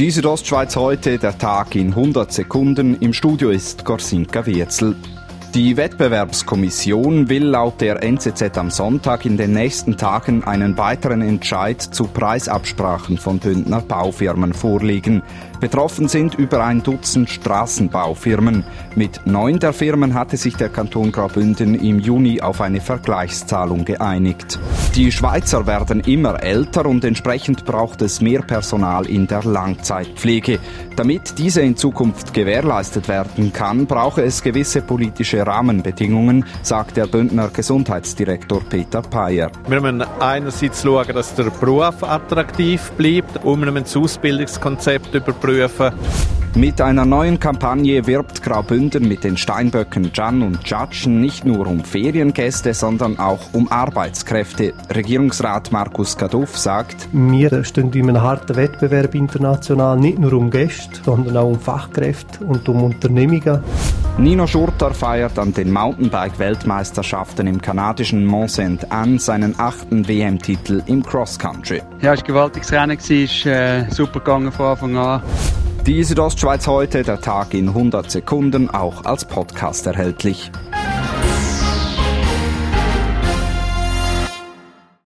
Die Südostschweiz heute, der Tag in 100 Sekunden. Im Studio ist Gorsinka Wirzel. Die Wettbewerbskommission will laut der NZZ am Sonntag in den nächsten Tagen einen weiteren Entscheid zu Preisabsprachen von Bündner Baufirmen vorlegen. Betroffen sind über ein Dutzend Straßenbaufirmen. Mit neun der Firmen hatte sich der Kanton Graubünden im Juni auf eine Vergleichszahlung geeinigt. Die Schweizer werden immer älter und entsprechend braucht es mehr Personal in der Langzeitpflege. Damit diese in Zukunft gewährleistet werden kann, brauche es gewisse politische Rahmenbedingungen, sagt der Bündner Gesundheitsdirektor Peter Payer. Wir müssen einerseits schauen, dass der Beruf attraktiv bleibt, um ein Ausbildungskonzept überprüfen prüfen. Mit einer neuen Kampagne wirbt Graubünden mit den Steinböcken Jan und Jatschen nicht nur um Feriengäste, sondern auch um Arbeitskräfte. Regierungsrat Markus Kaduff sagt, Wir stehen in einem harten Wettbewerb international, nicht nur um Gäste, sondern auch um Fachkräfte und um Unternehmungen. Nino Schurter feiert an den Mountainbike-Weltmeisterschaften im kanadischen Mont Saint Anne seinen achten WM-Titel im Cross Country. Ja, es war ein gewaltiges Rennen, ist äh, super gegangen von Anfang an. Die Südostschweiz heute, der Tag in 100 Sekunden, auch als Podcast erhältlich.